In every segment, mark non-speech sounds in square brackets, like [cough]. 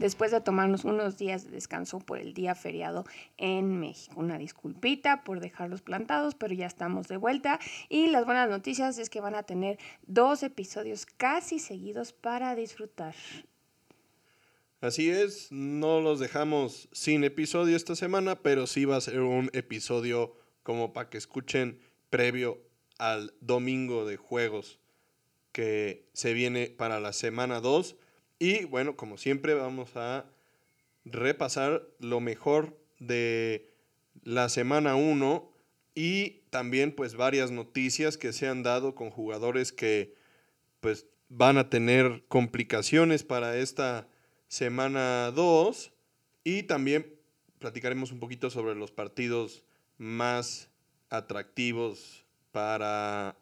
después de tomarnos unos días de descanso por el día feriado en México. Una disculpita por dejarlos plantados, pero ya estamos de vuelta. Y las buenas noticias es que van a tener dos episodios casi seguidos para disfrutar. Así es, no los dejamos sin episodio esta semana, pero sí va a ser un episodio como para que escuchen previo al domingo de juegos que se viene para la semana 2. Y bueno, como siempre vamos a repasar lo mejor de la semana 1 y también pues varias noticias que se han dado con jugadores que pues van a tener complicaciones para esta semana 2 y también platicaremos un poquito sobre los partidos más atractivos para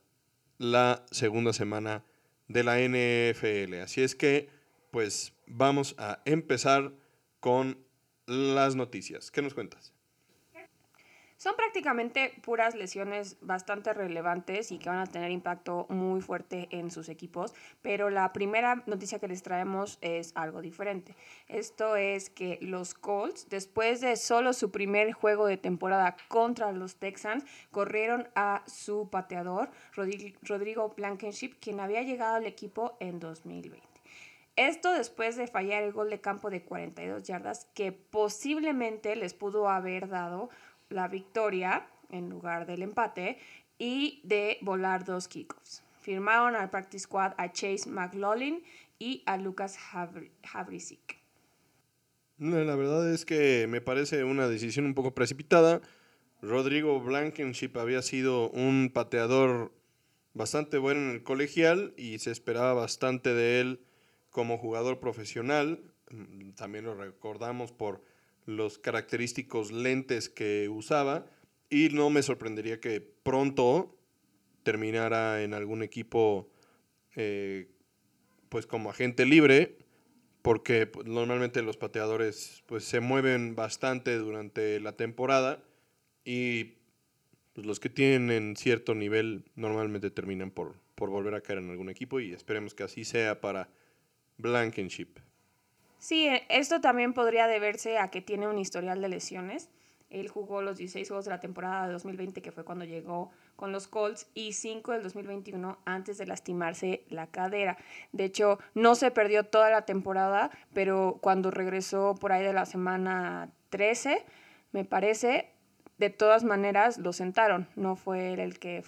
la segunda semana de la NFL. Así es que, pues vamos a empezar con las noticias. ¿Qué nos cuentas? Son prácticamente puras lesiones bastante relevantes y que van a tener impacto muy fuerte en sus equipos, pero la primera noticia que les traemos es algo diferente. Esto es que los Colts, después de solo su primer juego de temporada contra los Texans, corrieron a su pateador, Rodrigo Blankenship, quien había llegado al equipo en 2020. Esto después de fallar el gol de campo de 42 yardas que posiblemente les pudo haber dado la victoria en lugar del empate y de volar dos kickoffs. Firmaron al practice squad a Chase McLaughlin y a Lucas Havrisik. La verdad es que me parece una decisión un poco precipitada. Rodrigo Blankenship había sido un pateador bastante bueno en el colegial y se esperaba bastante de él como jugador profesional. También lo recordamos por los característicos lentes que usaba y no me sorprendería que pronto terminara en algún equipo eh, pues como agente libre porque pues, normalmente los pateadores pues se mueven bastante durante la temporada y pues, los que tienen cierto nivel normalmente terminan por, por volver a caer en algún equipo y esperemos que así sea para Blankenship. Sí, e, esto también podría deberse a que tiene un historial de lesiones. Él jugó los 16 juegos de la temporada de 2020, que fue cuando llegó con los Colts, y 5 del 2021 antes de lastimarse la cadera. De hecho, no se perdió toda la temporada, pero cuando regresó por ahí de la semana 13, me parece, de todas maneras lo sentaron. No fue él el que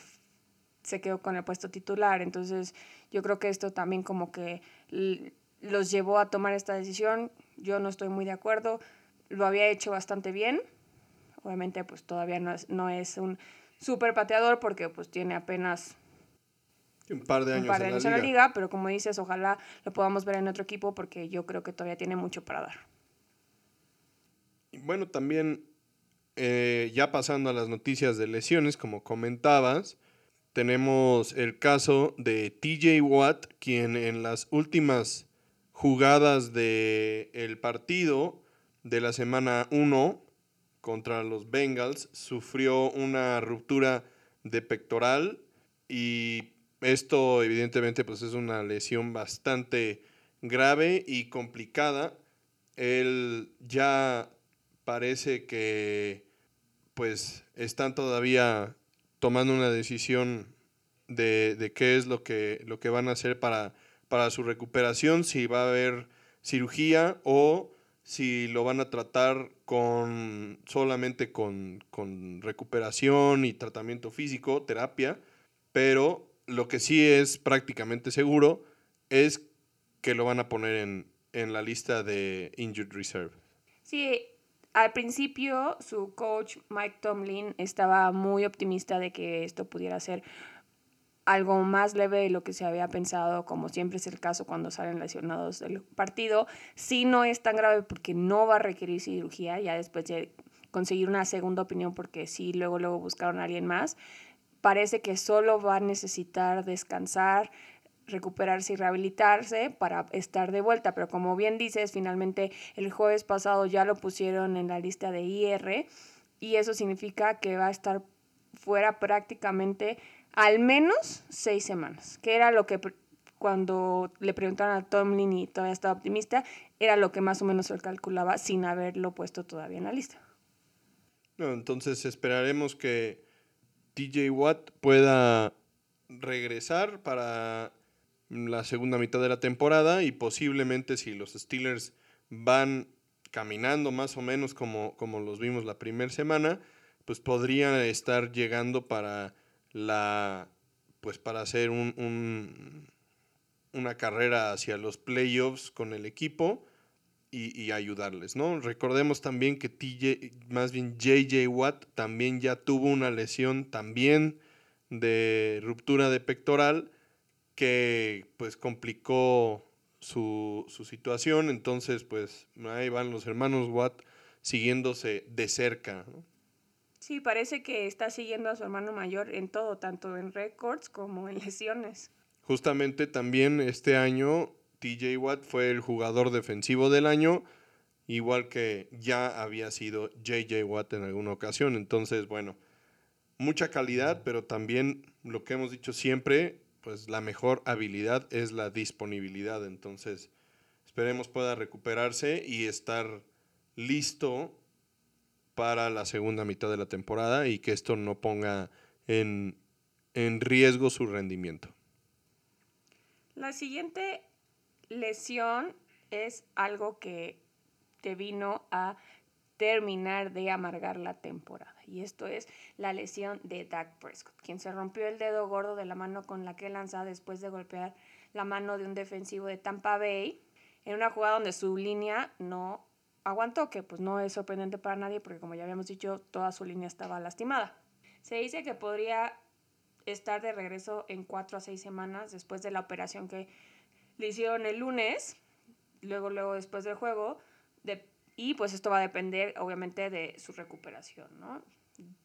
se quedó con el puesto titular. Entonces, yo creo que esto también como que los llevó a tomar esta decisión. Yo no estoy muy de acuerdo. Lo había hecho bastante bien. Obviamente, pues todavía no es, no es un super pateador porque pues tiene apenas un par de años, en, la liga. pero como dices, ojalá lo podamos ver en otro equipo porque yo creo que todavía tiene mucho para dar. Y bueno, también eh, ya pasando a las noticias de lesiones, como comentabas, tenemos el caso de TJ Watt, quien en las últimas jugadas del el partido de la semana 1 contra los Bengals. Sufrió una ruptura de pectoral y esto evidentemente pues es una lesión bastante grave y complicada. Él ya parece que pues están todavía tomando una decisión de, de qué es lo que, lo que van a hacer para para su recuperación, si va a haber cirugía o si lo van a tratar con solamente con, recuperación y tratamiento físico, terapia, pero lo que sí es prácticamente seguro es que lo van a poner en, en la lista de Injured Reserve. Sí, al principio su coach Mike Tomlin estaba muy optimista de que esto pudiera ser algo más leve de lo que se había pensado, como siempre es el caso cuando salen lesionados del partido. Sí no es tan grave porque no va a requerir cirugía, ya después de conseguir una segunda opinión porque sí, luego, luego buscaron a alguien más. Parece que solo va a necesitar descansar, recuperarse y rehabilitarse para estar de vuelta, pero como bien dices, finalmente el jueves pasado ya lo pusieron en la lista de IR y eso significa que va a estar fuera prácticamente al menos seis semanas, que era lo que cuando le preguntaron a Tomlin y todavía estaba optimista, era lo que más o menos él calculaba sin haberlo puesto todavía en la lista. entonces esperaremos que TJ Watt pueda regresar para la segunda mitad de la temporada y posiblemente si los Steelers van caminando más o menos como, como los vimos la primera semana, pues podrían estar llegando para la pues para hacer un, una carrera hacia los playoffs con el equipo y, ayudarles, ¿no? Recordemos también que TJ, más bien JJ Watt también ya tuvo una lesión también de ruptura de pectoral que pues complicó su, su situación, entonces pues ahí van los hermanos Watt siguiéndose de cerca. Sí, parece que está siguiendo a su hermano mayor en todo, tanto en récords como en [laughs] lesiones. Justamente también este año TJ Watt fue el jugador defensivo del año, igual que ya había sido JJ Watt en alguna ocasión. Entonces, bueno, mucha calidad, pero también lo que hemos dicho siempre, pues la mejor habilidad es la disponibilidad. Entonces, esperemos pueda recuperarse y estar listo para la segunda mitad de la temporada y que esto no ponga en, riesgo su rendimiento. La siguiente lesión es algo que te vino a terminar de amargar la temporada. Y esto es la lesión de Dak Prescott, quien se rompió el dedo gordo de la mano con la que lanzaba después de golpear la mano de un defensivo de Tampa Bay en una jugada donde su línea no aguantó, que pues no es sorprendente para nadie porque como ya habíamos dicho, toda su línea estaba lastimada. Se dice que podría estar de regreso en cuatro a seis semanas después de la operación que le hicieron el lunes, luego, luego después del juego, de, y pues esto va a depender obviamente de su recuperación, ¿no?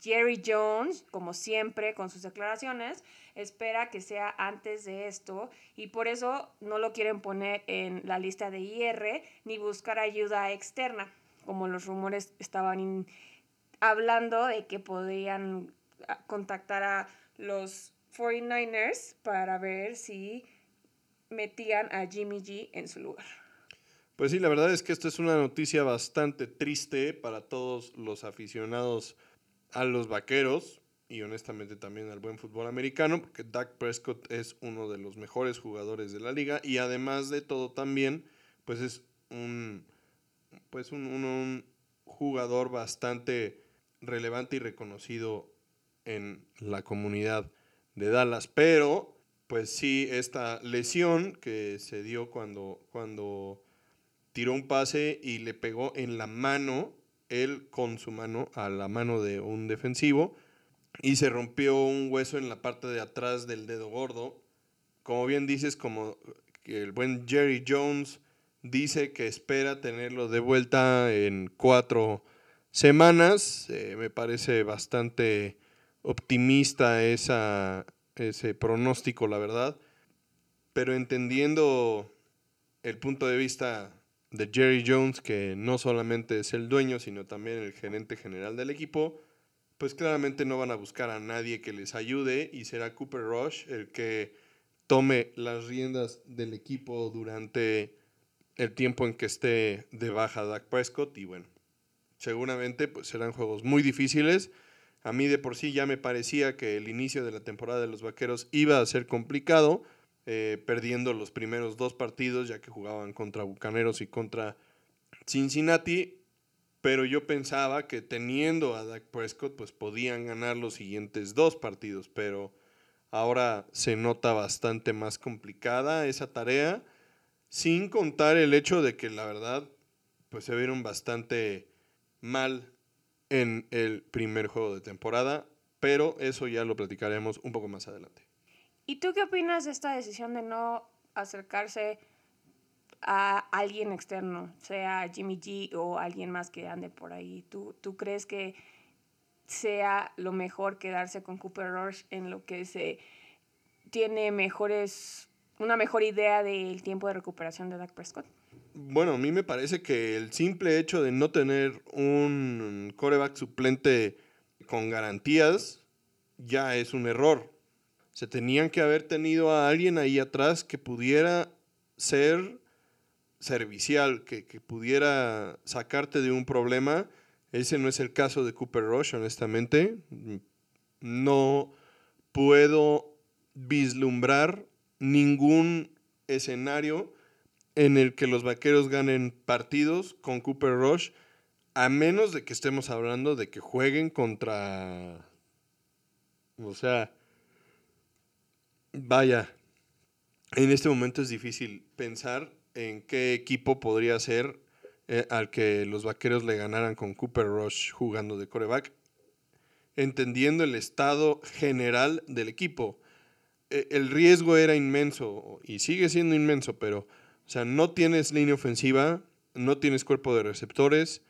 Jerry Jones, como siempre con sus declaraciones, espera que sea antes de esto y por eso no lo quieren poner en la lista de IR ni buscar ayuda externa, como los rumores estaban hablando de que podrían ah, contactar a los 49ers para ver si metían a Jimmy G en su lugar. Pues sí, la verdad es que esto es una noticia bastante triste para todos los aficionados a los vaqueros y honestamente también al buen fútbol americano, porque Dak Prescott es uno de los mejores jugadores de la liga y además de todo también, pues es un, pues un, jugador bastante relevante y reconocido en la comunidad de Dallas, pero pues sí, esta lesión que se dio cuando, cuando tiró un pase y le pegó en la mano él con su mano a la mano de un defensivo y se rompió un hueso en la parte de atrás del dedo gordo. Como bien dices, como el buen Jerry Jones dice que espera tenerlo de vuelta en cuatro semanas. Eh, me parece bastante optimista esa, ese pronóstico, la verdad. Pero entendiendo el punto de vista de Jerry Jones, que no solamente es el dueño, sino también el gerente general del equipo, pues claramente no van a buscar a nadie que les ayude y será Cooper Rush el que tome las riendas del equipo durante el tiempo en que esté de baja Dak Prescott y bueno, seguramente pues serán juegos muy difíciles. A mí de por sí ya me parecía que el inicio de la temporada de los Vaqueros iba a ser complicado, eh, perdiendo los primeros dos partidos, ya que jugaban contra Bucaneros y contra Cincinnati. Pero yo pensaba que teniendo a Dak Prescott, pues podían ganar los siguientes dos partidos. Pero ahora se nota bastante más complicada esa tarea. Sin contar el hecho de que la verdad, pues se vieron bastante mal en el primer juego de temporada. Pero eso ya lo platicaremos un poco más adelante. ¿Y tú qué opinas de esta decisión de no acercarse a alguien externo, sea Jimmy G o alguien más que ande por ahí? ¿Tú, tú crees que sea lo mejor quedarse con Cooper Rush en lo que se tiene mejores, una mejor idea del tiempo de recuperación de Dak Prescott? Bueno, a mí me parece que el simple hecho de no tener un coreback suplente con garantías ya es un error. Se tenían que haber tenido a alguien ahí atrás que pudiera ser servicial, que, pudiera sacarte de un problema. Ese no es el caso de Cooper Rush, honestamente. No puedo vislumbrar ningún escenario en el que los vaqueros ganen partidos con Cooper Rush, a menos de que estemos hablando de que jueguen contra. O sea. Vaya. En este momento es difícil pensar en qué equipo podría ser eh, al que los vaqueros le ganaran con Cooper Rush jugando de coreback, entendiendo el estado general del equipo. E, el riesgo era inmenso y sigue siendo inmenso, pero o sea, no tienes línea ofensiva, no tienes cuerpo de receptores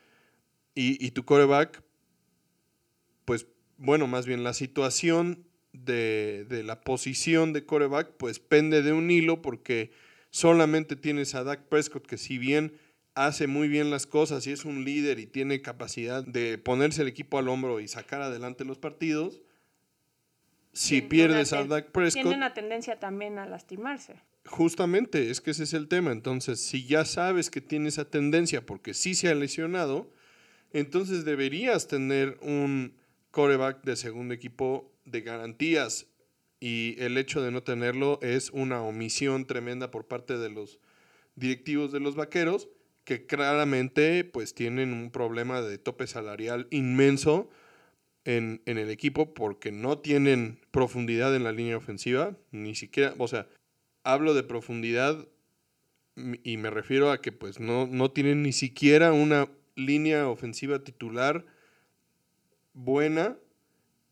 y, tu coreback, pues bueno, más bien la situación de, de, la posición de coreback, pues pende de un hilo porque solamente tienes a Dak Prescott que si bien hace muy bien las cosas y es un líder y tiene capacidad de ponerse el equipo al hombro y sacar adelante los partidos, si pierdes a Dak Prescott... Tiene una tendencia también a lastimarse. Justamente, es que ese es el tema. Entonces, si ya sabes que tiene esa tendencia porque sí se ha lesionado, entonces deberías tener un coreback de segundo equipo de garantías. Y el hecho de no tenerlo es una omisión tremenda por parte de los directivos de los vaqueros, que claramente pues tienen un problema de tope salarial inmenso en, en el equipo porque no tienen profundidad en la línea ofensiva, ni siquiera, o sea, hablo de profundidad y me refiero a que pues no, no tienen ni siquiera una línea ofensiva titular buena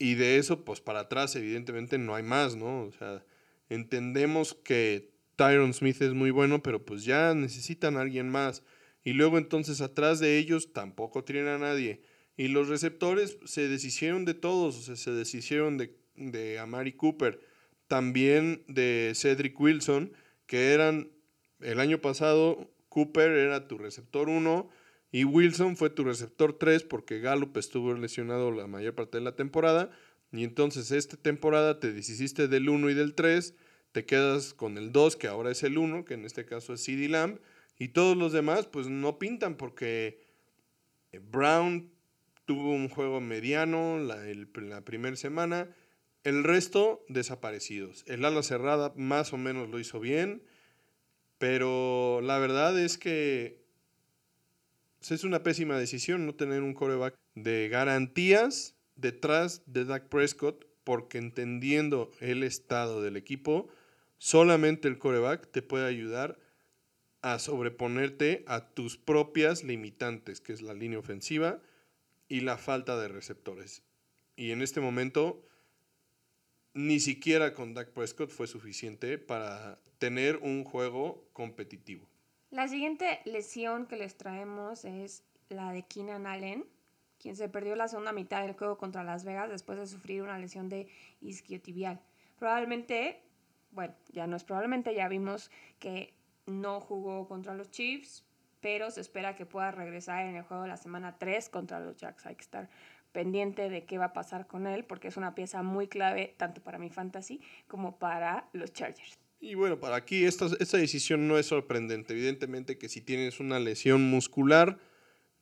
y de eso pues para atrás evidentemente no hay más, ¿no? O sea, entendemos que Tyron Smith es muy bueno, pero pues ya necesitan a alguien más. Y luego entonces atrás de ellos tampoco tienen a nadie. Y los receptores se deshicieron de todos, o sea, se deshicieron de, de Amari Cooper también de Cedric Wilson, que eran el año pasado, Cooper era tu receptor 1 y Wilson fue tu receptor 3 porque Gallup estuvo lesionado la mayor parte de la temporada. Y entonces esta temporada te deshiciste del 1 y del 3, te quedas con el 2, que ahora es el 1, que en este caso es CD Lamb, y todos los demás pues no pintan porque Brown tuvo un juego mediano la, la primera semana, el resto desaparecidos. El ala cerrada más o menos lo hizo bien, pero la verdad es que es una pésima decisión no tener un coreback de garantías detrás de Dak Prescott, porque entendiendo el estado del equipo, solamente el coreback te puede ayudar a sobreponerte a tus propias limitantes, que es la línea ofensiva y la falta de receptores. Y en este momento ni siquiera con Dak Prescott fue suficiente para tener un juego competitivo. La siguiente lesión que les traemos es la de Keenan Allen, quien se perdió la segunda mitad del juego contra Las Vegas después de sufrir una lesión de isquiotibial. Probablemente, bueno, ya no es probablemente, ya vimos que no jugó contra los Chiefs, pero se espera que pueda regresar en el juego de la semana 3 contra los Jacks. Hay pendiente de qué va a pasar con él, porque es una pieza muy clave tanto para mi fantasy como para los Chargers. Y bueno, para aquí esta, esta decisión no es sorprendente. Evidentemente que si tienes una lesión muscular,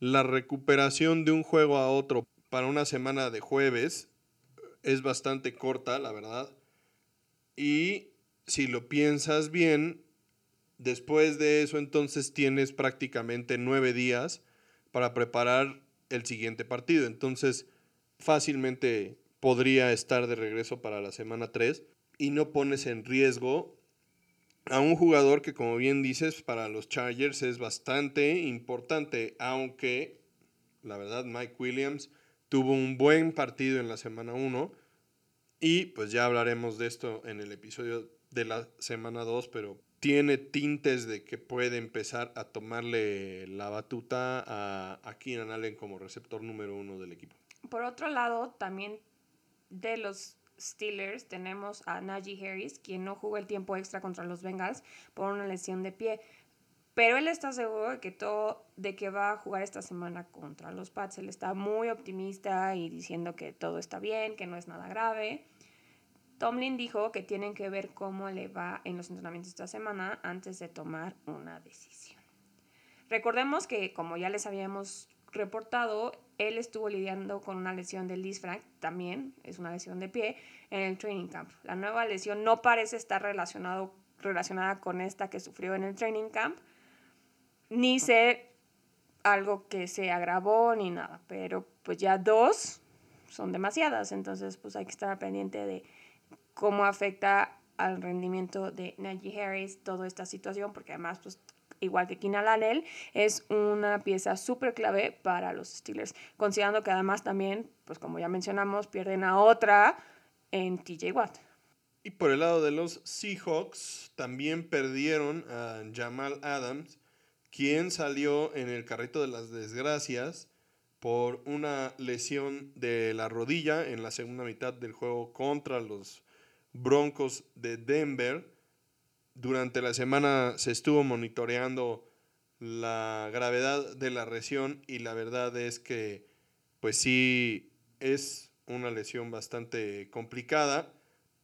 la recuperación de un juego a otro para una semana de jueves es bastante corta, la verdad. Y si lo piensas bien, después de eso entonces tienes prácticamente nueve días para preparar el siguiente partido. Entonces, fácilmente podría estar de regreso para la semana 3 y no pones en riesgo a un jugador que, como bien dices, para los Chargers es bastante importante, aunque la verdad Mike Williams tuvo un buen partido en la semana 1 y pues ya hablaremos de esto en el episodio de la semana 2, pero tiene tintes de que puede empezar a tomarle la batuta a, a Keenan Allen como receptor número uno del equipo. Por otro lado, también de los Steelers tenemos a Najee Harris, quien no jugó el tiempo extra contra los Bengals por una lesión de pie. Pero él está seguro de que, todo, de que va a jugar esta semana contra los Pats. Él está muy optimista y diciendo que todo está bien, que no es nada grave Tomlin dijo que tienen que ver cómo le va en los entrenamientos esta semana antes de tomar una decisión. Recordemos que, como ya les habíamos reportado, él estuvo lidiando con una lesión del disfranc, también es una lesión de pie, en el training camp. La nueva lesión no parece estar relacionado, relacionada con esta que sufrió en el training camp, ni ser algo que se agravó ni nada, pero pues ya dos son demasiadas, entonces pues hay que estar pendiente de cómo afecta al rendimiento de Najee Harris toda esta situación, porque además pues igual que Keenan Allen, es una pieza súper clave para los Steelers, considerando que además también, pues como ya mencionamos, pierden a otra en TJ Watt. Y por el lado de los Seahawks, también perdieron a Jamal Adams, quien salió en el carrito de las desgracias por una lesión de la rodilla en la segunda mitad del juego contra los Broncos de Denver durante la semana se estuvo monitoreando la gravedad de la lesión y la verdad es que pues sí es una lesión bastante complicada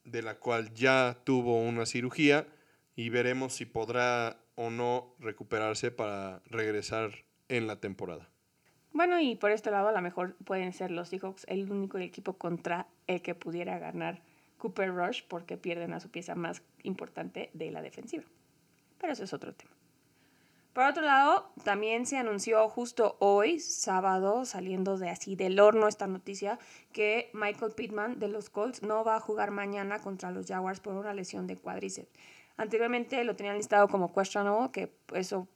de la cual ya tuvo una cirugía y veremos si podrá o no recuperarse para regresar en la temporada. Bueno, y por este lado a lo mejor pueden ser los Seahawks el único equipo contra el que pudiera ganar Cooper Rush porque pierden a su pieza más importante de la defensiva. Pero eso es otro tema. Por otro lado, también se anunció justo hoy, sábado, saliendo de así del horno esta noticia, que Michael Pittman de los Colts no va a jugar mañana contra los Jaguars por una lesión de cuádriceps. Anteriormente lo tenían listado como questionable, que eso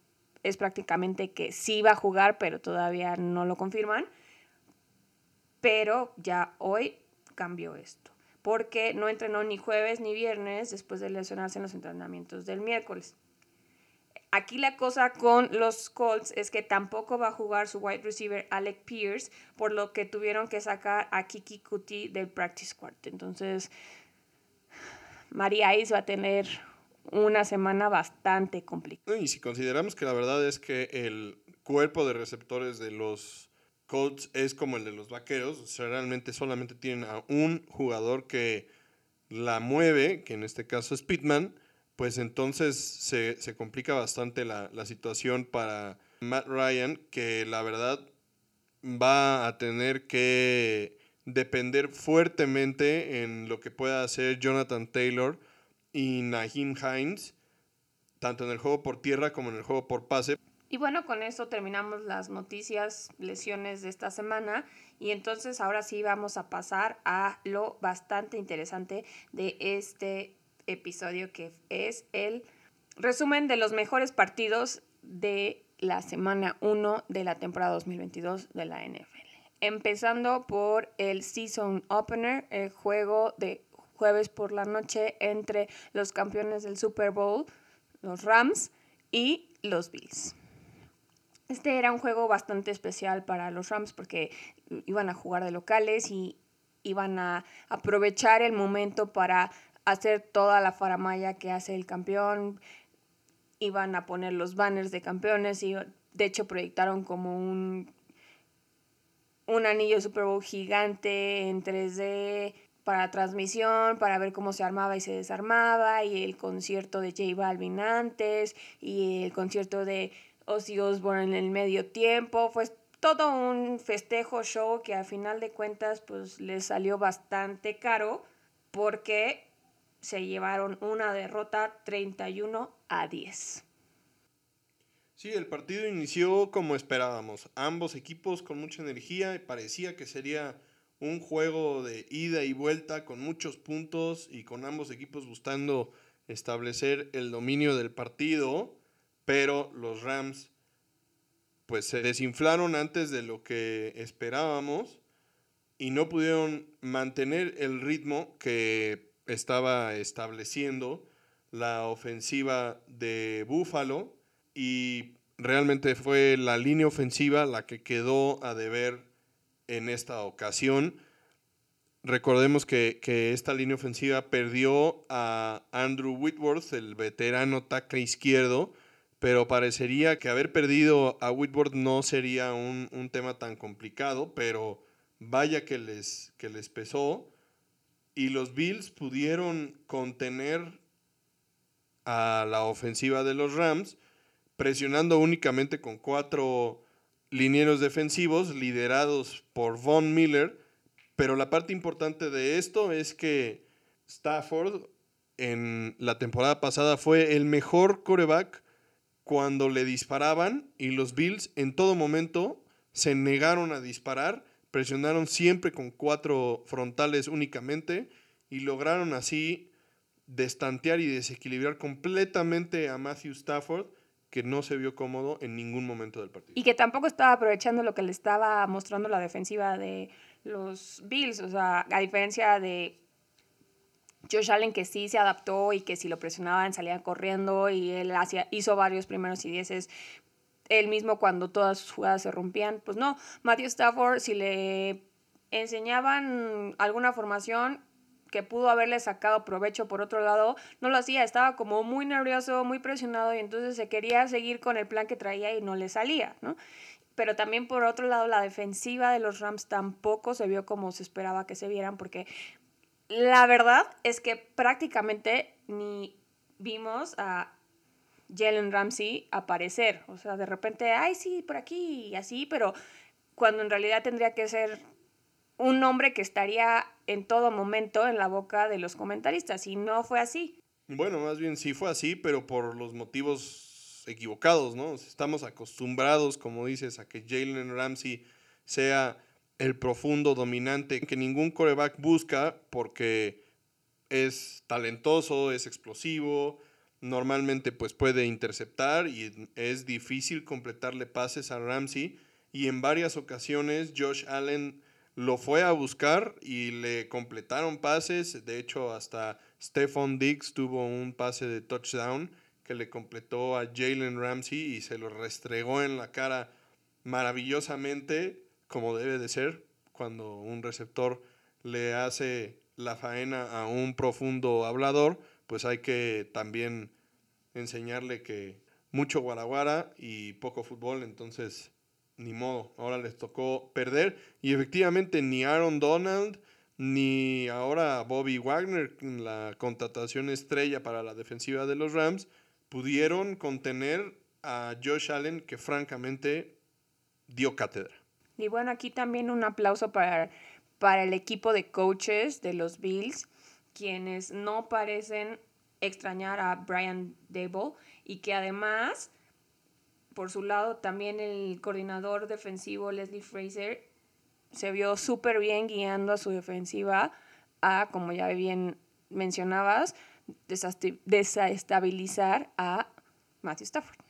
es prácticamente que sí va a jugar, pero todavía no lo confirman. Pero ya hoy cambió esto porque no entrenó ni jueves ni viernes después de lesionarse en los entrenamientos del miércoles. Aquí la cosa con los Colts es que tampoco va a jugar su wide receiver Alec Pierce, por lo que tuvieron que sacar a Kiki Kuti del practice squad. Entonces, María Ice va a tener una semana bastante complicada. Y si consideramos que la verdad es que el cuerpo de receptores de los Colts es como el de los vaqueros, realmente solamente tienen a un jugador que la mueve, que en este caso es Pittman, pues entonces se, complica bastante la, la, situación para Matt Ryan, que la verdad va a tener que depender fuertemente en lo que pueda hacer Jonathan Taylor y Naheem Hines, tanto en el juego por tierra como en el juego por pase. Y bueno, con eso terminamos las noticias, lesiones de esta semana. Y entonces ahora sí vamos a pasar a lo bastante interesante de este episodio, que es el resumen de los mejores partidos de la semana 1 de la temporada 2022 de la NFL. Empezando por el Season Opener, el juego de jueves por la noche entre los campeones del Super Bowl, los Rams, y los Bills. Este era un juego bastante especial para los Rams porque iban a jugar de locales y iban a aprovechar el momento para hacer toda la faramaya que hace el campeón. Iban a poner los banners de campeones y de hecho proyectaron como un, un anillo Super Bowl gigante en 3D para transmisión, para ver cómo se armaba y se desarmaba, y el concierto de J Balvin antes, y el concierto de Ozzy Osbourne en el medio tiempo, fue todo un festejo show que al final de cuentas pues les salió bastante caro porque se llevaron una derrota 31 a 10. Sí, el partido inició como esperábamos, ambos equipos con mucha energía y parecía que sería un juego de ida y vuelta con muchos puntos y con ambos equipos buscando establecer el dominio del partido pero los Rams pues se desinflaron antes de lo que esperábamos y no pudieron mantener el ritmo que estaba estableciendo la ofensiva de Buffalo y realmente fue la línea ofensiva la que quedó a deber en esta ocasión. Recordemos que, que, esta línea ofensiva perdió a Andrew Whitworth, el veterano tackle izquierdo, pero parecería que haber perdido a Whitworth no sería un, tema tan complicado, pero vaya que les, que les pesó. y los Bills pudieron contener a la ofensiva de los Rams, presionando únicamente con cuatro linieros defensivos liderados por Von Miller. Pero la parte importante de esto es que Stafford en la temporada pasada fue el mejor coreback cuando le disparaban y los Bills en todo momento se negaron a disparar, presionaron siempre con cuatro frontales únicamente y lograron así destantear y desequilibrar completamente a Matthew Stafford, que no se vio cómodo en ningún momento del partido. Y que tampoco estaba aprovechando lo que le estaba mostrando la defensiva de los Bills, o sea, a diferencia de Josh Allen que sí se adaptó y que si lo presionaban salía corriendo y él hacía, hizo varios primeros y dieces él mismo cuando todas sus jugadas se rompían. Pues no, Matthew Stafford si le enseñaban alguna formación que pudo haberle sacado provecho por otro lado, no lo hacía, estaba como muy nervioso, muy presionado y entonces se quería seguir con el plan que traía y no le salía, ¿no? Pero también por otro lado la defensiva de los Rams tampoco se vio como se esperaba que se vieran porque la verdad es que prácticamente ni vimos a Jalen Ramsey aparecer. O sea, de repente, ay, sí, por aquí y así, pero cuando en realidad tendría que ser un nombre que estaría en todo momento en la boca de los comentaristas. Y no fue así. Bueno, más bien sí fue así, pero por los motivos equivocados, ¿no? Estamos acostumbrados, como dices, a que Jalen Ramsey sea el profundo dominante que ningún coreback busca porque es talentoso, es explosivo, normalmente pues puede interceptar y es difícil completarle pases a Ramsey. Y en varias ocasiones Josh Allen lo fue a buscar y le completaron pases, de hecho hasta Stephon Diggs tuvo un pase de touchdown que le completó a Jalen Ramsey y se lo restregó en la cara maravillosamente como debe de ser cuando un receptor le hace la faena a un profundo hablador, pues hay que también enseñarle que mucho guaraguara y poco fútbol, entonces ni modo, ahora les tocó perder y efectivamente ni Aaron Donald ni ahora Bobby Wagner, la contratación estrella para la defensiva de los Rams, pudieron contener a Josh Allen que francamente dio cátedra. Y bueno, aquí también un aplauso para, para el equipo de coaches de los Bills, quienes no parecen extrañar a Brian Dable y que además, por su lado, también el coordinador defensivo Leslie Fraser se vio súper bien guiando a su defensiva a, como ya bien mencionabas, desestabilizar a Matthew Stafford.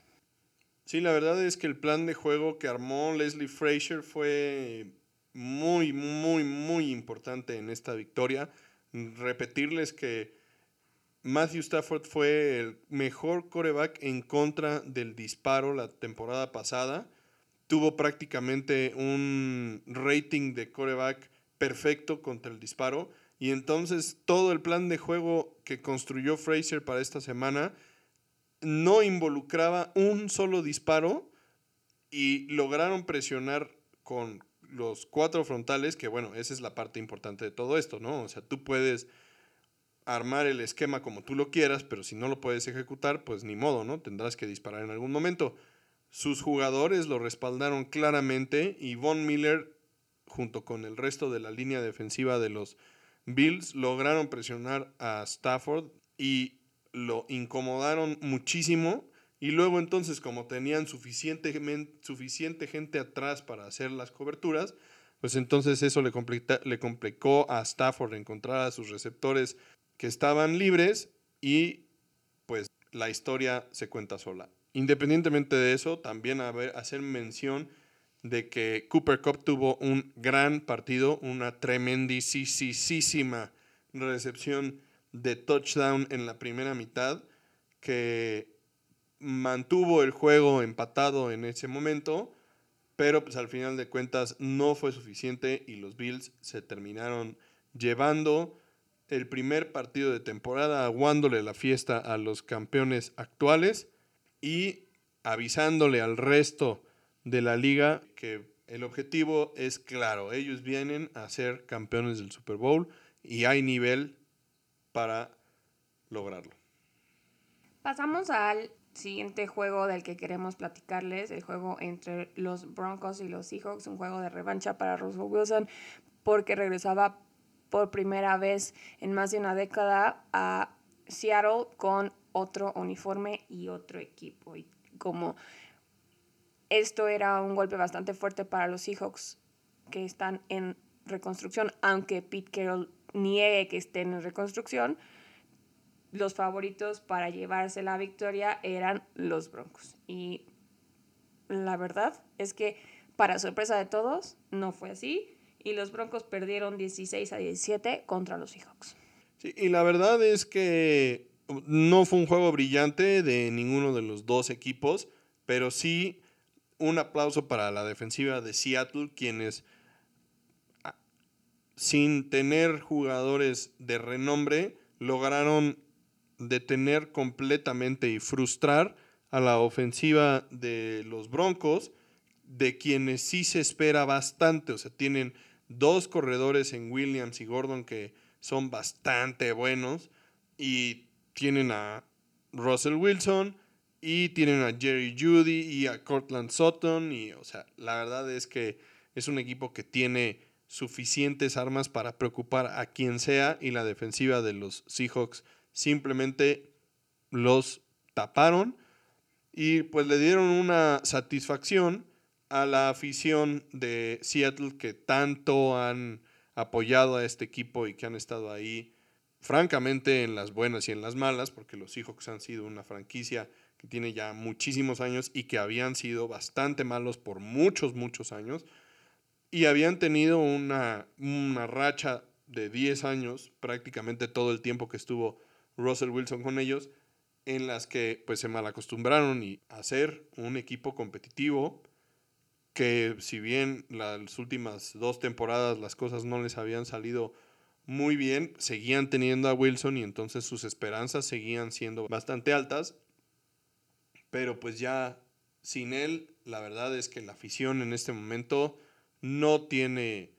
Sí, la verdad es que el plan de juego que armó Leslie Frazier fue muy, muy, muy importante en esta victoria. Repetirles que Matthew Stafford fue el mejor coreback en contra del disparo la temporada pasada. Tuvo prácticamente un rating de coreback perfecto contra el disparo. Y entonces todo el plan de juego que construyó Frazier para esta semana no involucraba un solo disparo y lograron presionar con los cuatro frontales, que bueno, esa es la parte importante de todo esto, ¿no? O sea, tú puedes armar el esquema como tú lo quieras, pero si no lo puedes ejecutar, pues ni modo, ¿no? Tendrás que disparar en algún momento. Sus jugadores lo respaldaron claramente y Von Miller, junto con el resto de la línea defensiva de los Bills, lograron presionar a Stafford y lo incomodaron muchísimo y luego entonces como tenían suficiente, suficiente gente atrás para hacer las coberturas, pues entonces eso le, le complicó a Stafford encontrar a sus receptores que estaban libres y pues la historia se cuenta sola. Independientemente de eso, también hacer mención de que Cooper Cup tuvo un gran partido, una tremendísima recepción de touchdown en la primera mitad que mantuvo el juego empatado en ese momento, pero pues al final de cuentas no fue suficiente y los Bills se terminaron llevando el primer partido de temporada, aguándole la fiesta a los campeones actuales y avisándole al resto de la liga que el objetivo es claro, ellos vienen a ser campeones del Super Bowl y hay nivel para lograrlo. Pasamos al siguiente juego del que queremos platicarles, el juego entre los Broncos y los Seahawks, un juego de revancha para Russell Wilson porque regresaba por primera vez en más de una década a Seattle con otro uniforme y otro equipo. Y como esto era un golpe bastante fuerte para los Seahawks que están en reconstrucción, aunque Pete Carroll niegue que estén en reconstrucción, los favoritos para llevarse la victoria eran los Broncos. Y la verdad es que, para sorpresa de todos, no fue así. Y los Broncos perdieron 16 a 17 contra los Seahawks. Sí, y la verdad es que no fue un juego brillante de ninguno de los dos equipos, pero sí un aplauso para la defensiva de Seattle, quienes sin tener jugadores de renombre lograron detener completamente y frustrar a la ofensiva de los Broncos, de quienes sí se espera bastante. O sea, tienen dos corredores en Williams y Gordon que son bastante buenos y tienen a Russell Wilson y tienen a Jerry Judy y a Cortland Sutton y o sea, la verdad es que es un equipo que tiene suficientes armas para preocupar a quien sea y la defensiva de los Seahawks simplemente los taparon y pues le dieron una satisfacción a la afición de Seattle que tanto han apoyado a este equipo y que han estado ahí francamente en las buenas y en las malas, porque los Seahawks han sido una franquicia que tiene ya muchísimos años y que habían sido bastante malos por muchos, muchos años, y habían tenido una, una racha de 10 años, prácticamente todo el tiempo que estuvo Russell Wilson con ellos, en las que pues se malacostumbraron y a ser un equipo competitivo que si bien las últimas dos temporadas las cosas no les habían salido muy bien, seguían teniendo a Wilson y entonces sus esperanzas seguían siendo bastante altas, pero pues ya sin él, la verdad es que la afición en este momento no tiene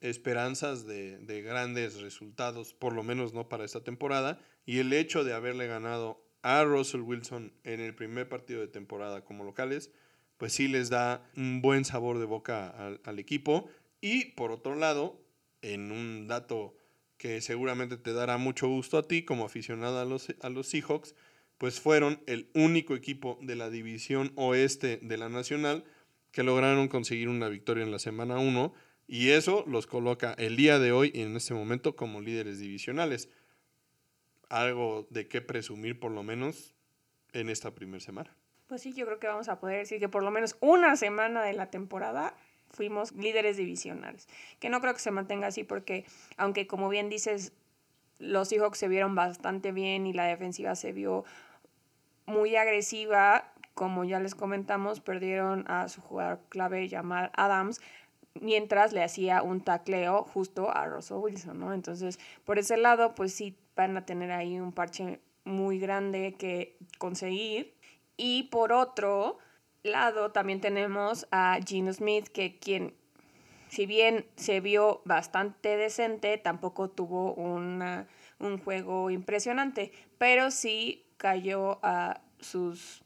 esperanzas de, de grandes resultados, por lo menos no para esta temporada, y el hecho de haberle ganado a Russell Wilson en el primer partido de temporada como locales, pues sí les da un buen sabor de boca al, equipo. Y por otro lado, en un dato que seguramente te dará mucho gusto a ti como aficionado a los, a los Seahawks, pues fueron el único equipo de la división oeste de la Nacional que lograron conseguir una victoria en la semana 1 y eso los coloca el día de hoy en este momento como líderes divisionales algo de qué presumir por lo menos en esta primera semana. Pues sí, yo creo que vamos a poder decir que por lo menos una semana de la temporada fuimos líderes divisionales. Que no creo que se mantenga así porque, aunque como bien dices, los Seahawks se vieron bastante bien y la defensiva se vio muy agresiva, como ya les comentamos, perdieron a su jugador clave llamado Adams, mientras le hacía un tacleo justo a Russell Wilson, ¿no? Entonces, por ese lado, pues sí van a tener ahí un parche muy grande que conseguir. Y por otro lado, también tenemos a Gino Smith, que quien, si bien se vio bastante decente, tampoco tuvo una, un juego impresionante, pero sí cayó a sus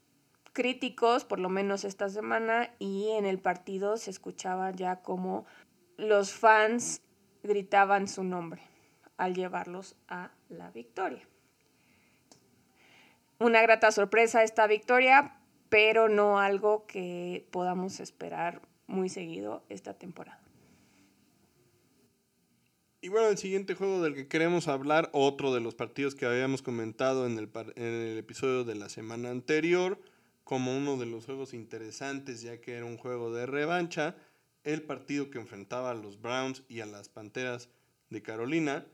críticos, por lo menos esta semana, y en el partido se escuchaba ya como los fans gritaban su nombre al llevarlos a la victoria. Una grata sorpresa esta victoria, pero no algo que podamos esperar muy seguido esta temporada. Y bueno, el siguiente juego del que queremos hablar, otro de los partidos que habíamos comentado en el, en el episodio de la semana anterior, como uno de los juegos interesantes, ya que era un juego de revancha, el partido que enfrentaba a los Browns y a las Panteras de Carolina,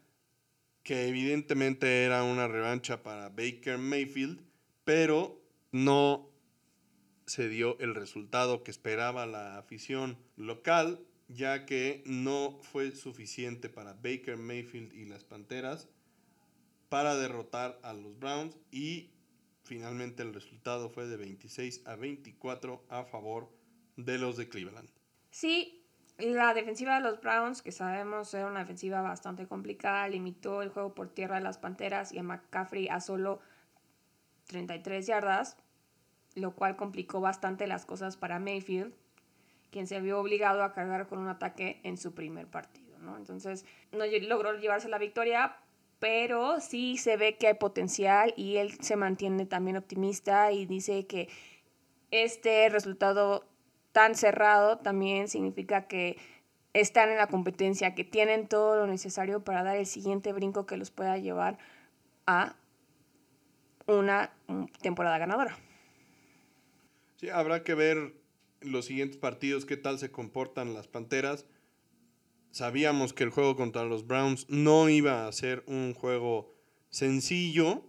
que evidentemente era una revancha para Baker Mayfield, pero no se dio el resultado que esperaba la afición local, ya que no fue suficiente para Baker Mayfield y las Panteras para derrotar a los Browns y Finalmente el resultado fue de 26 a 24 a favor de los de Cleveland. Sí, La defensiva de los Browns, que sabemos era una defensiva bastante complicada, limitó el juego por tierra de las Panteras y a McCaffrey a solo 33 yardas, lo cual complicó bastante las cosas para Mayfield, quien se vio obligado a cargar con un ataque en su primer partido. ¿no? Entonces, no logró llevarse la victoria, pero sí se ve que hay potencial y él se mantiene también optimista y dice que este resultado tan cerrado también significa que están en la competencia, que tienen todo lo necesario para dar el siguiente brinco que los pueda llevar a una temporada ganadora. Sí, habrá que ver los siguientes partidos, qué tal se comportan las Panteras. Sabíamos que el juego contra los Browns no iba a ser un juego sencillo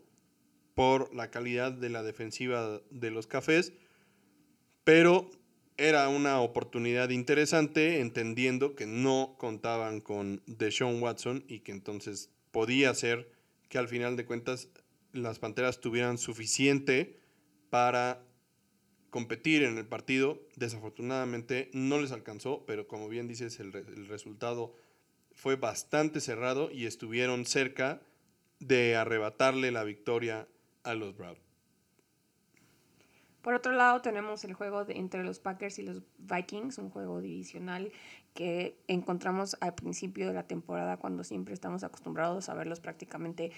por la calidad de la defensiva de los Cafés, pero era una oportunidad interesante entendiendo que no contaban con Deshaun Watson y que entonces podía ser que al final de cuentas las Panteras tuvieran suficiente para competir en el partido. Desafortunadamente no les alcanzó, pero como bien dices, el, resultado fue bastante cerrado y estuvieron cerca de arrebatarle la victoria a los Browns. Por otro lado, tenemos el juego entre los Packers y los Vikings, un juego divisional que encontramos al principio de la temporada cuando siempre estamos acostumbrados a verlos prácticamente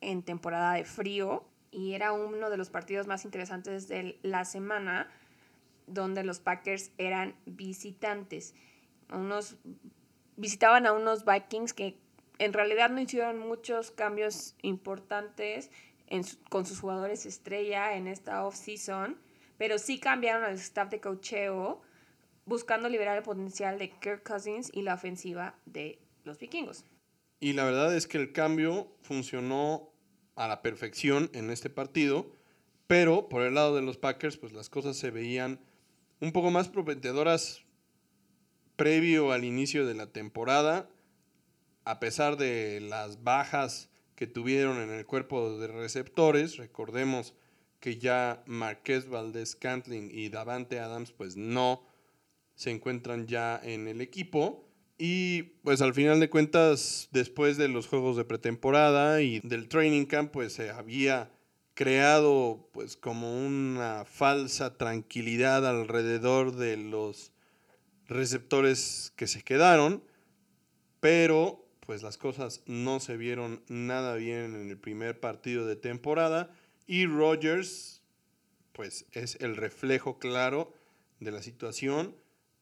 en temporada de frío y era uno de los partidos más interesantes de la semana donde los Packers eran visitantes. Unos visitaban a unos Vikings que en realidad no hicieron muchos cambios importantes con sus jugadores estrella en esta off-season, pero sí cambiaron al staff de cocheo buscando liberar el potencial de Kirk Cousins y la ofensiva de los vikingos. Y la verdad es que el cambio funcionó a la perfección en este partido, pero por el lado de los Packers, pues las cosas se veían un poco más prometedoras previo al inicio de la temporada, a pesar de las bajas que tuvieron en el cuerpo de receptores, recordemos que ya Marqués Valdés Cantling y Davante Adams pues no se encuentran ya en el equipo. Y pues al final de cuentas, después de los juegos de pretemporada y del training camp, pues se había creado pues como una falsa tranquilidad alrededor de los receptores que se quedaron, pero pues las cosas no se vieron nada bien en el primer partido de temporada y Rogers pues es el reflejo claro de la situación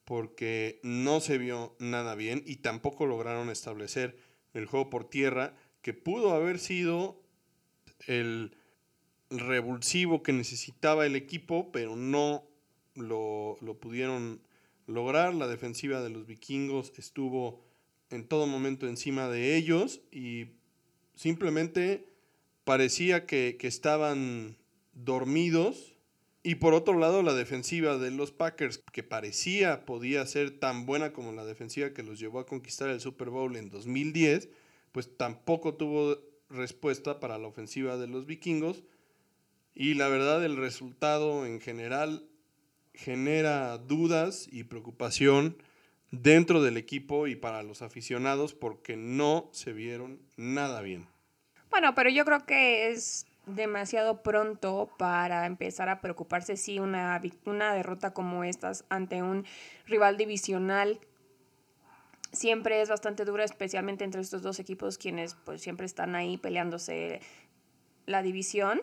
porque no se vio nada bien y tampoco lograron establecer el juego por tierra que pudo haber sido el revulsivo que necesitaba el equipo, pero no lo, lo pudieron lograr. La defensiva de los vikingos estuvo en todo momento encima de ellos y simplemente parecía que, que estaban dormidos y por otro lado, la defensiva de los Packers, que parecía podía ser tan buena como la defensiva que los llevó a conquistar el Super Bowl en 2010, pues tampoco tuvo respuesta para la ofensiva de los vikingos. Y la verdad, el resultado en general genera dudas y preocupación dentro del equipo y para los aficionados porque no se vieron nada bien. Bueno, pero yo creo que es demasiado pronto para empezar a preocuparse si una, una derrota como estas ante un rival divisional siempre es bastante dura, especialmente entre estos dos equipos quienes pues siempre están ahí peleándose la división.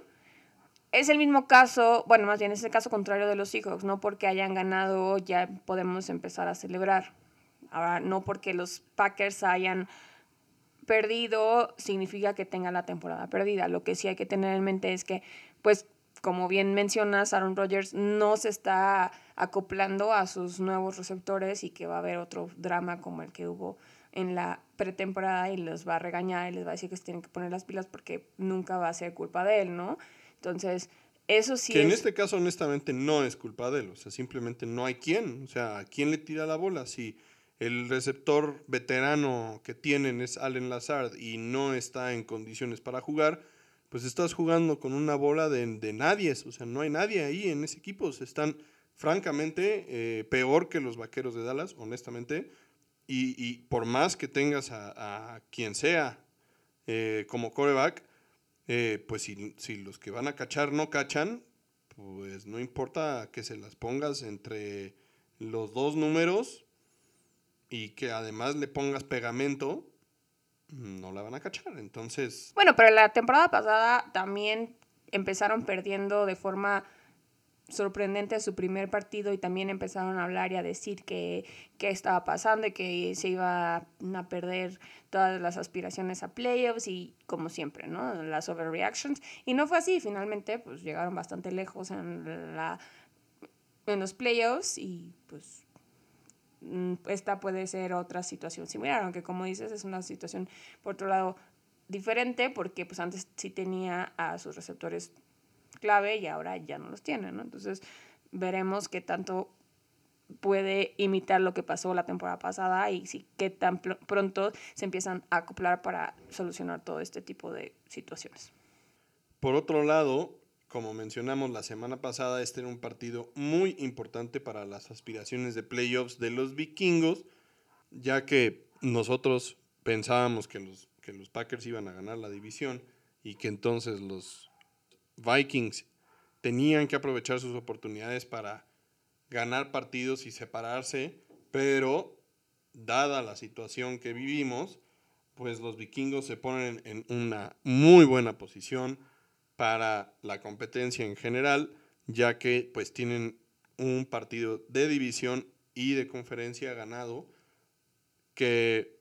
Es el mismo caso, bueno, más bien es el caso contrario de los Seahawks, no porque hayan ganado ya podemos empezar a celebrar. Ahora, no porque los Packers hayan perdido significa que tenga la temporada perdida. Lo que sí hay que tener en mente es que, pues, como bien mencionas, Aaron Rodgers no se está acoplando a sus nuevos receptores y que va a haber otro drama como el que hubo en la pretemporada y les va a regañar y les va a decir que se tienen que poner las pilas porque nunca va a ser culpa de él, ¿no? Entonces, eso sí. Que en este caso, honestamente, no es culpa de él. O sea, simplemente no hay quien. O sea, ¿a quién le tira la bola? Si el receptor veterano que tienen es Allen Lazard y no está en condiciones para jugar, pues estás jugando con una bola de, de nadie, o sea, no hay nadie ahí en ese equipo, están francamente, eh, peor que los Vaqueros de Dallas, honestamente. Y, por más que tengas a, quien sea eh, como coreback, eh, pues si, si, los que van a cachar no cachan, pues no importa que se las pongas entre los dos números y que además le pongas pegamento, no la van a cachar. Entonces. Bueno, pero la temporada pasada también empezaron perdiendo de forma sorprendente su primer partido y también empezaron a hablar y a decir que, qué estaba pasando y que se iba a perder todas las aspiraciones a playoffs y como siempre, ¿no? Las overreactions. Y no fue así, finalmente pues llegaron bastante lejos en, los playoffs y pues esta puede ser otra situación similar, aunque como dices es una situación por otro lado diferente porque pues antes sí tenía a sus receptores clave y ahora ya no los tiene. Entonces veremos qué tanto puede imitar lo que pasó la temporada pasada y si qué tan pronto se empiezan a acoplar para solucionar todo este tipo de situaciones. Por otro lado, como mencionamos la semana pasada, este era un partido muy importante para las aspiraciones de playoffs de los vikingos, ya que nosotros pensábamos que los que los Packers iban a ganar la división y que entonces los Vikings tenían que aprovechar sus oportunidades para ganar partidos y separarse, pero dada la situación que vivimos, pues los vikingos se ponen en una muy buena posición para la competencia en general, ya que pues tienen un partido de división y de conferencia ganado que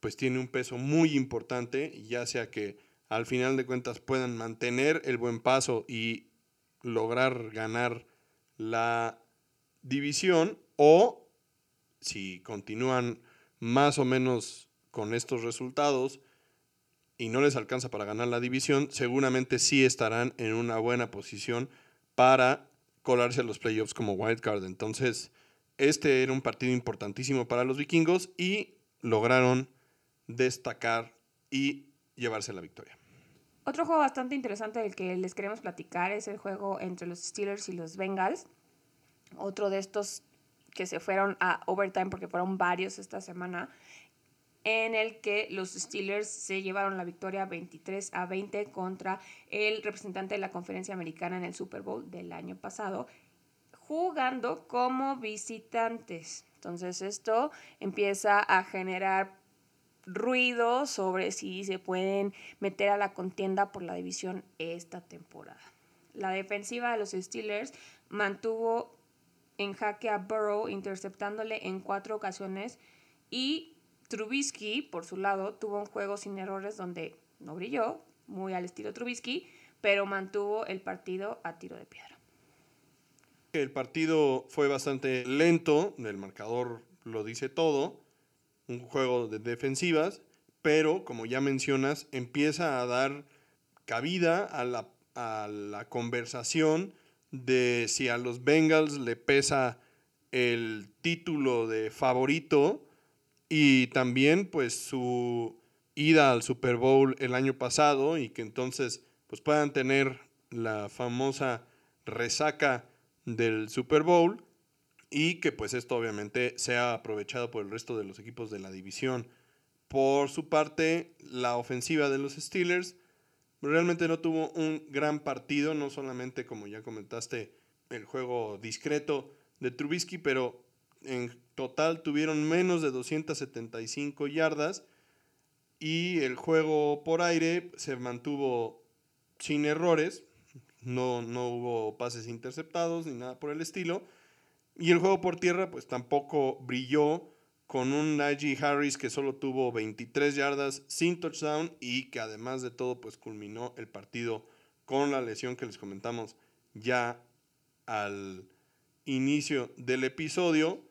pues tiene un peso muy importante, ya sea que al final de cuentas puedan mantener el buen paso y lograr ganar la división o si continúan más o menos con estos resultados y no les alcanza para ganar la división, seguramente sí estarán en una buena posición para colarse a los playoffs como wildcard. Entonces, este era un partido importantísimo para los vikingos y lograron destacar y llevarse la victoria. Otro juego bastante interesante del que les queremos platicar es el juego entre los Steelers y los Bengals. Otro de estos que se fueron a overtime porque fueron varios esta semana, en el que los Steelers se llevaron la victoria 23 a 20 contra el representante de la conferencia americana en el Super Bowl del año pasado, jugando como visitantes. Entonces esto empieza a generar ruido sobre si se pueden meter a la contienda por la división esta temporada. La defensiva de los Steelers mantuvo en jaque a Burrow interceptándole en cuatro ocasiones y Trubisky, por su lado, tuvo un juego sin errores donde no brilló, muy al estilo Trubisky, pero mantuvo el partido a tiro de piedra. El partido fue bastante lento, el marcador lo dice todo un juego de defensivas, pero como ya mencionas, empieza a dar cabida a la, a la conversación de si a los Bengals le pesa el título de favorito y también pues su ida al Super Bowl el año pasado y que entonces pues puedan tener la famosa resaca del Super Bowl y que pues esto obviamente sea aprovechado por el resto de los equipos de la división. Por su parte, la ofensiva de los Steelers realmente no tuvo un gran partido, no solamente como ya comentaste el juego discreto de Trubisky, pero en total tuvieron menos de 275 yardas y el juego por aire se mantuvo sin errores, no, no hubo pases interceptados ni nada por el estilo y el juego por tierra, pues tampoco brilló con un Najee Harris que solo tuvo 23 yardas sin touchdown y que además de todo, pues culminó el partido con la lesión que les comentamos ya al inicio del episodio.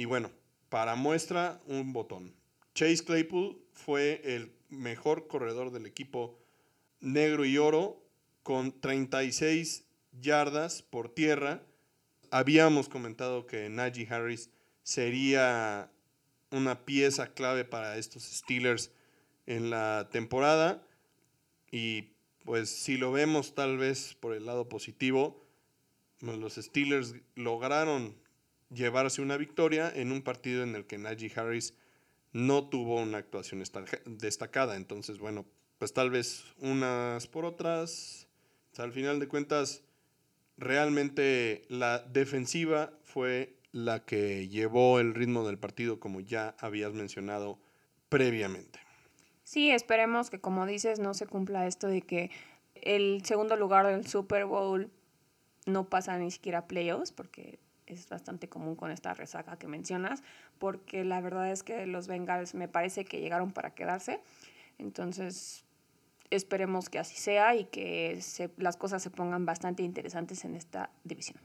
Y bueno, para muestra, un botón. Chase Claypool fue el mejor corredor del equipo negro y oro con 36 yardas por tierra habíamos comentado que Najee Harris sería una pieza clave para estos Steelers en la temporada. Y pues si lo vemos tal vez por el lado positivo, los Steelers lograron llevarse una victoria en un partido en el que Najee Harris no tuvo una actuación destacada. Entonces, bueno, pues tal vez unas por otras. al final de cuentas, realmente la defensiva fue la que llevó el ritmo del partido, como ya habías mencionado previamente. Sí, esperemos que, como dices, no se cumpla esto de que el segundo lugar del Super Bowl no pasa ni siquiera playoffs, porque es bastante común con esta resaca que mencionas, porque la verdad es que los Bengals me parece que llegaron para quedarse. Entonces, esperemos que así sea y que las cosas se pongan bastante interesantes en esta división.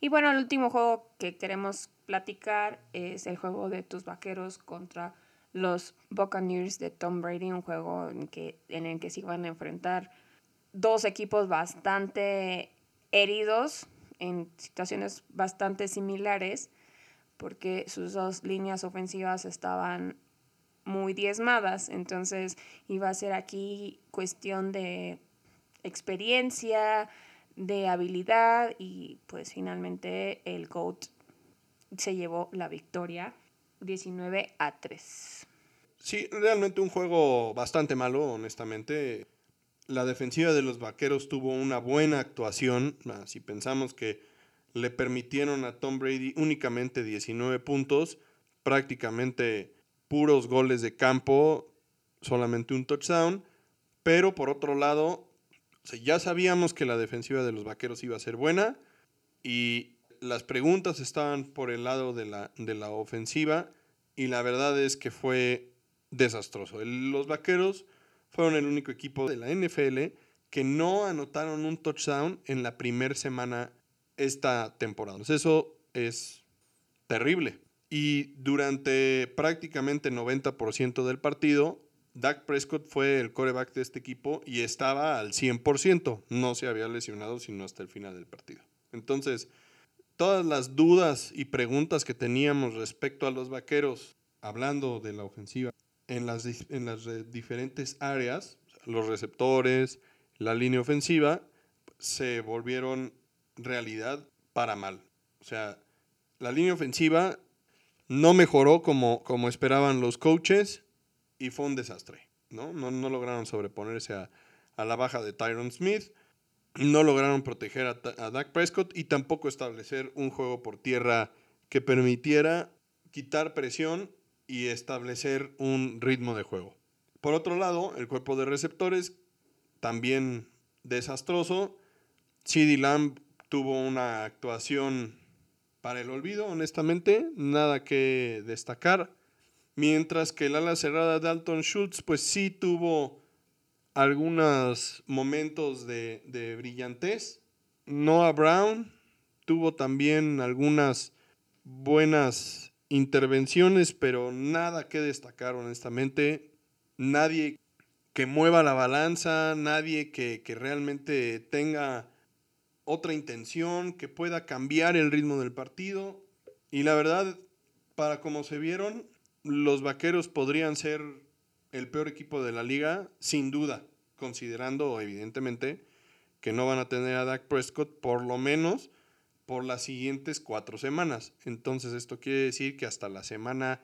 Y bueno, el último juego que queremos platicar es el juego de tus vaqueros contra los Buccaneers de Tom Brady, un juego en, en el que se iban a enfrentar dos equipos bastante heridos en situaciones bastante similares porque sus dos líneas ofensivas estaban muy diezmadas, entonces iba a ser aquí cuestión de experiencia, de habilidad y pues finalmente el GOAT se llevó la victoria 19 a 3. Sí, realmente un juego bastante malo, honestamente. La defensiva de los Vaqueros tuvo una buena actuación. Ah, si pensamos que le permitieron a Tom Brady únicamente 19 puntos, prácticamente puros goles de campo, solamente un touchdown. Pero por otro lado, ya sabíamos que la defensiva de los Vaqueros iba a ser buena y las preguntas estaban por el lado de la, de la ofensiva y la verdad es que fue desastroso. los Vaqueros fueron el único equipo de la NFL que no anotaron un touchdown en la primera semana esta temporada. eso es terrible. Y durante prácticamente 90% del partido, Dak Prescott fue el coreback de este equipo y estaba al 100%. No se había lesionado sino hasta el final del partido. Entonces, todas las dudas y preguntas que teníamos respecto a los vaqueros, hablando de la ofensiva, en las, en las diferentes áreas, los receptores, la línea ofensiva, se volvieron realidad para mal. O sea, la línea ofensiva no mejoró como, como esperaban los coaches y fue un desastre. No, no, no lograron sobreponerse a, a, la baja de Tyron Smith, no lograron proteger a, a Dak Prescott y tampoco establecer un juego por tierra que permitiera quitar presión y establecer un ritmo de juego. Por otro lado, el cuerpo de receptores también desastroso. CD Lamb tuvo una actuación para el olvido, honestamente, nada que destacar. Mientras que el ala cerrada Dalton Schultz, pues sí tuvo algunos momentos de, de brillantez. Noah Brown tuvo también algunas buenas intervenciones, pero nada que destacar, honestamente. Nadie que mueva la balanza, nadie que, que realmente tenga otra intención, que pueda cambiar el ritmo del partido. Y la verdad, para como se vieron, los Vaqueros podrían ser el peor equipo de la liga, sin duda, considerando evidentemente que no van a tener a Dak Prescott por lo menos por las siguientes cuatro semanas. Entonces esto quiere decir que hasta la semana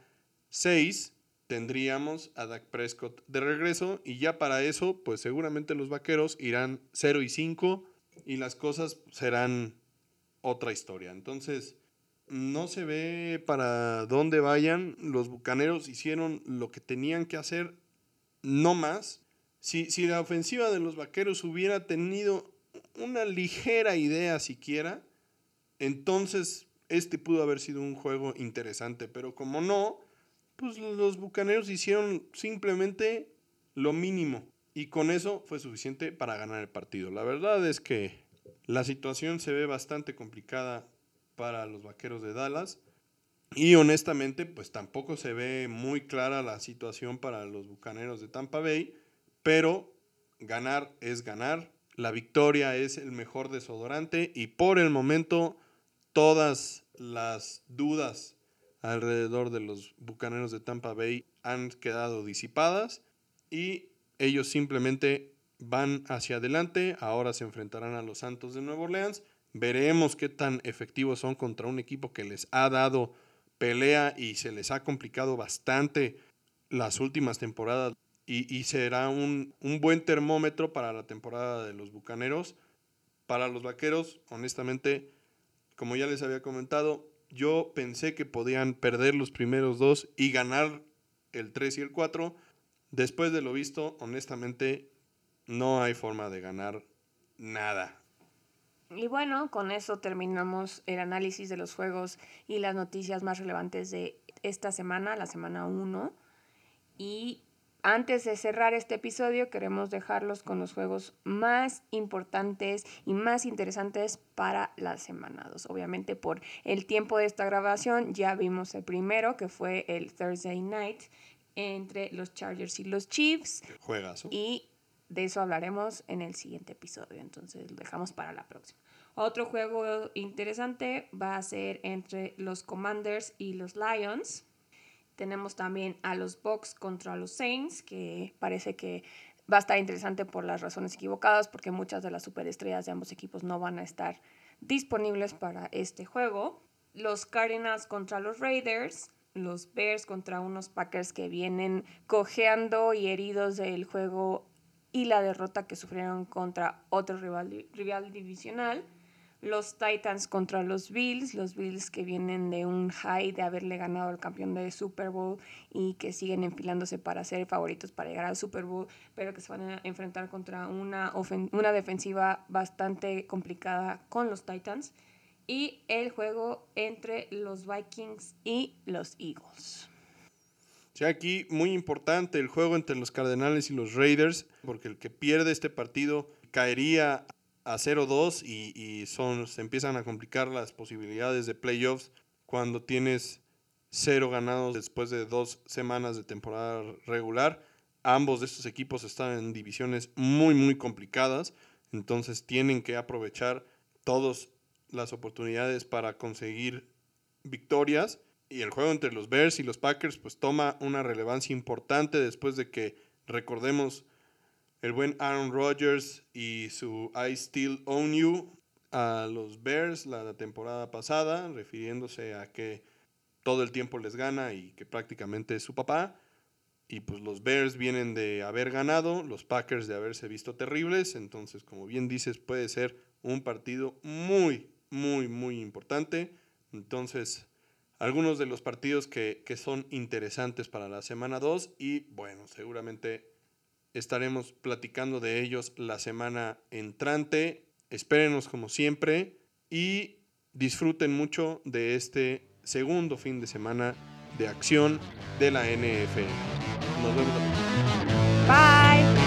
6 tendríamos a Dak Prescott de regreso y ya para eso pues seguramente los Vaqueros irán 0 y 5 y las cosas serán otra historia. Entonces, no se ve para dónde vayan. Los Bucaneros hicieron lo que tenían que hacer, no más. Si, si la ofensiva de los Vaqueros hubiera tenido una ligera idea siquiera, entonces este pudo haber sido un juego interesante. Pero como no, pues los Bucaneros hicieron simplemente lo mínimo. Y con eso fue suficiente para ganar el partido. La verdad es que la situación se ve bastante complicada para los Vaqueros de Dallas. Y honestamente, pues tampoco se ve muy clara la situación para los Bucaneros de Tampa Bay. Pero ganar es ganar. La victoria es el mejor desodorante. Y por el momento, todas las dudas alrededor de los Bucaneros de Tampa Bay han quedado disipadas. Y ellos simplemente van hacia adelante, ahora se enfrentarán a los Santos de Nueva Orleans Veremos qué tan efectivos son contra un equipo que les ha dado pelea y se les ha complicado bastante las últimas temporadas. Y, será un, un, buen termómetro para la temporada de los Bucaneros. Para los Vaqueros, honestamente, como ya les había comentado, yo pensé que podían perder los primeros dos y ganar el 3 y el 4. Después de lo visto, honestamente, no hay forma de ganar nada. Y bueno, con eso terminamos el análisis de los juegos y las noticias más relevantes de esta semana, la semana 1. Y antes de cerrar este episodio, queremos dejarlos con los juegos más importantes y más interesantes para la semana 2. Obviamente por el tiempo de esta grabación ya vimos el primero, que fue el Thursday Night entre los Chargers y los Chiefs. Juegazo. Y de eso hablaremos en el siguiente episodio, entonces lo dejamos para la próxima. Otro juego interesante va a ser entre los Commanders y los Lions. Tenemos también a los Bucks contra los Saints, que parece que va a estar interesante por las razones equivocadas, porque muchas de las superestrellas de ambos equipos no van a estar disponibles para este juego. Los Cardinals contra los Raiders, los Bears contra unos Packers que vienen cojeando y heridos del juego y la derrota que sufrieron contra otro rival, rival divisional. Los Titans contra los Bills, los Bills que vienen de un high de haberle ganado al campeón de Super Bowl y que siguen enfilándose para ser favoritos para llegar al Super Bowl, pero que se van a enfrentar contra una, una defensiva bastante complicada con los Titans. Y el juego entre los Vikings y los Eagles. Sí, aquí muy importante el juego entre los Cardenales y los Raiders, porque el que pierde este partido caería a 0-2 y, y, son, se empiezan a complicar las posibilidades de playoffs cuando tienes cero ganados después de dos semanas de temporada regular. Ambos de estos equipos están en divisiones muy, muy complicadas, entonces tienen que aprovechar todas las oportunidades para conseguir victorias y el juego entre los Bears y los Packers pues toma una relevancia importante después de que recordemos el buen Aaron Rodgers y su I Still Own You a los Bears la temporada pasada, refiriéndose a que todo el tiempo les gana y que prácticamente es su papá. Y pues los Bears vienen de haber ganado, los Packers de haberse visto terribles, entonces como bien dices puede ser un partido muy, muy, muy importante. Entonces algunos de los partidos que, son interesantes para la semana 2 y bueno, seguramente estaremos platicando de ellos la semana entrante. Espérenos como siempre y disfruten mucho de este segundo fin de semana de acción de la NFL. Nos vemos. Bye.